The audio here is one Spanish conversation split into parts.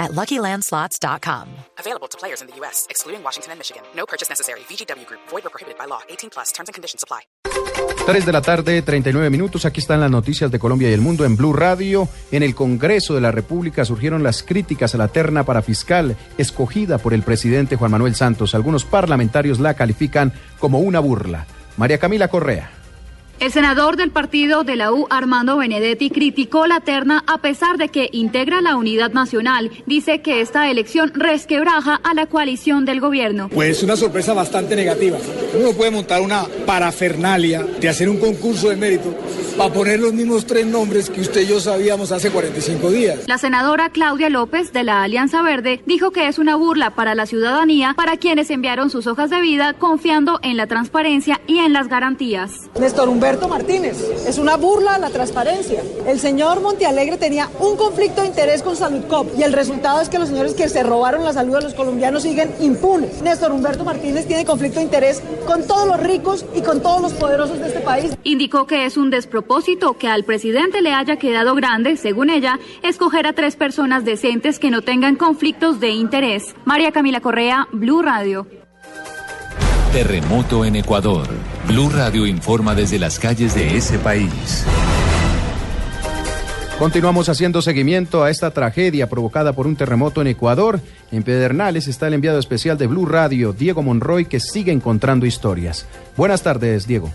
at LuckyLandSlots.com. Available to players in the U.S., excluding Washington and Michigan. No purchase necessary. VGW Group. Void or prohibited by law. 18 plus. Terms and conditions apply. 3 de la tarde, 39 minutos. Aquí están las noticias de Colombia y el mundo en Blue Radio. En el Congreso de la República surgieron las críticas a la terna para fiscal escogida por el presidente Juan Manuel Santos. Algunos parlamentarios la califican como una burla. María Camila Correa. El senador del partido de la U, Armando Benedetti, criticó la terna a pesar de que integra la unidad nacional. Dice que esta elección resquebraja a la coalición del gobierno. Pues una sorpresa bastante negativa. Uno puede montar una parafernalia de hacer un concurso de mérito para poner los mismos tres nombres que usted y yo sabíamos hace 45 días. La senadora Claudia López de la Alianza Verde dijo que es una burla para la ciudadanía, para quienes enviaron sus hojas de vida confiando en la transparencia y en las garantías. Néstor Humberto Martínez, es una burla a la transparencia. El señor Montealegre tenía un conflicto de interés con Salud Cop y el resultado es que los señores que se robaron la salud de los colombianos siguen impunes. Néstor Humberto Martínez tiene conflicto de interés con todos los ricos y con todos los poderosos de este país. Indicó que es un despropósito que al presidente le haya quedado grande, según ella, escoger a tres personas decentes que no tengan conflictos de interés. María Camila Correa, Blue Radio. Terremoto en Ecuador. Blue Radio informa desde las calles de ese país. Continuamos haciendo seguimiento a esta tragedia provocada por un terremoto en Ecuador. En Pedernales está el enviado especial de Blue Radio, Diego Monroy, que sigue encontrando historias. Buenas tardes, Diego.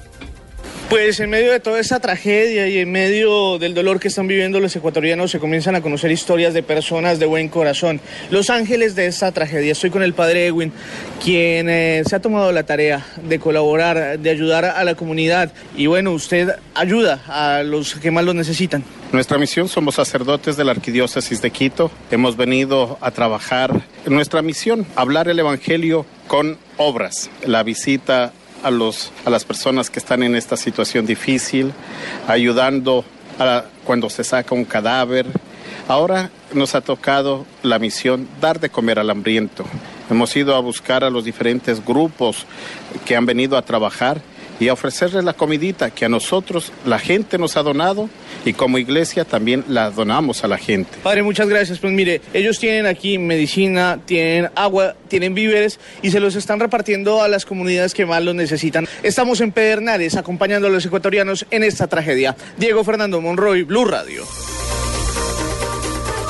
Pues en medio de toda esta tragedia y en medio del dolor que están viviendo los ecuatorianos se comienzan a conocer historias de personas de buen corazón. Los ángeles de esta tragedia. Estoy con el padre Edwin, quien eh, se ha tomado la tarea de colaborar, de ayudar a la comunidad. Y bueno, usted ayuda a los que más lo necesitan. Nuestra misión somos sacerdotes de la Arquidiócesis de Quito. Hemos venido a trabajar en nuestra misión, hablar el Evangelio con obras. La visita a, los, a las personas que están en esta situación difícil, ayudando cuando se saca un cadáver. Ahora nos ha tocado la misión dar de comer al hambriento. Hemos ido a buscar a los diferentes grupos que han venido a trabajar y a ofrecerles la comidita que a nosotros la gente nos ha donado y como iglesia también la donamos a la gente. Padre, muchas gracias. Pues mire, ellos tienen aquí medicina, tienen agua, tienen víveres y se los están repartiendo a las comunidades que más lo necesitan. Estamos en Pedernales acompañando a los ecuatorianos en esta tragedia. Diego Fernando Monroy, Blue Radio.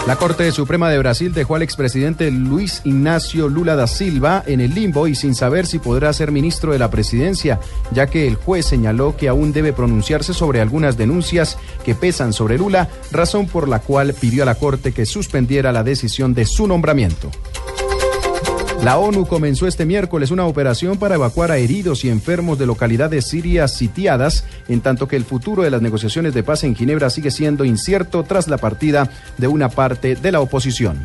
La Corte Suprema de Brasil dejó al expresidente Luis Ignacio Lula da Silva en el limbo y sin saber si podrá ser ministro de la presidencia, ya que el juez señaló que aún debe pronunciarse sobre algunas denuncias que pesan sobre Lula, razón por la cual pidió a la Corte que suspendiera la decisión de su nombramiento. La ONU comenzó este miércoles una operación para evacuar a heridos y enfermos de localidades sirias sitiadas, en tanto que el futuro de las negociaciones de paz en Ginebra sigue siendo incierto tras la partida de una parte de la oposición.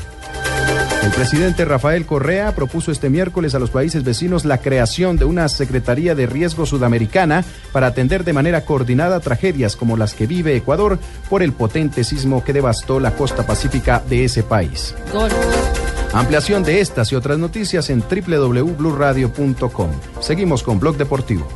El presidente Rafael Correa propuso este miércoles a los países vecinos la creación de una Secretaría de Riesgo Sudamericana para atender de manera coordinada tragedias como las que vive Ecuador por el potente sismo que devastó la costa pacífica de ese país. Ampliación de estas y otras noticias en www.bluradio.com. Seguimos con Blog Deportivo.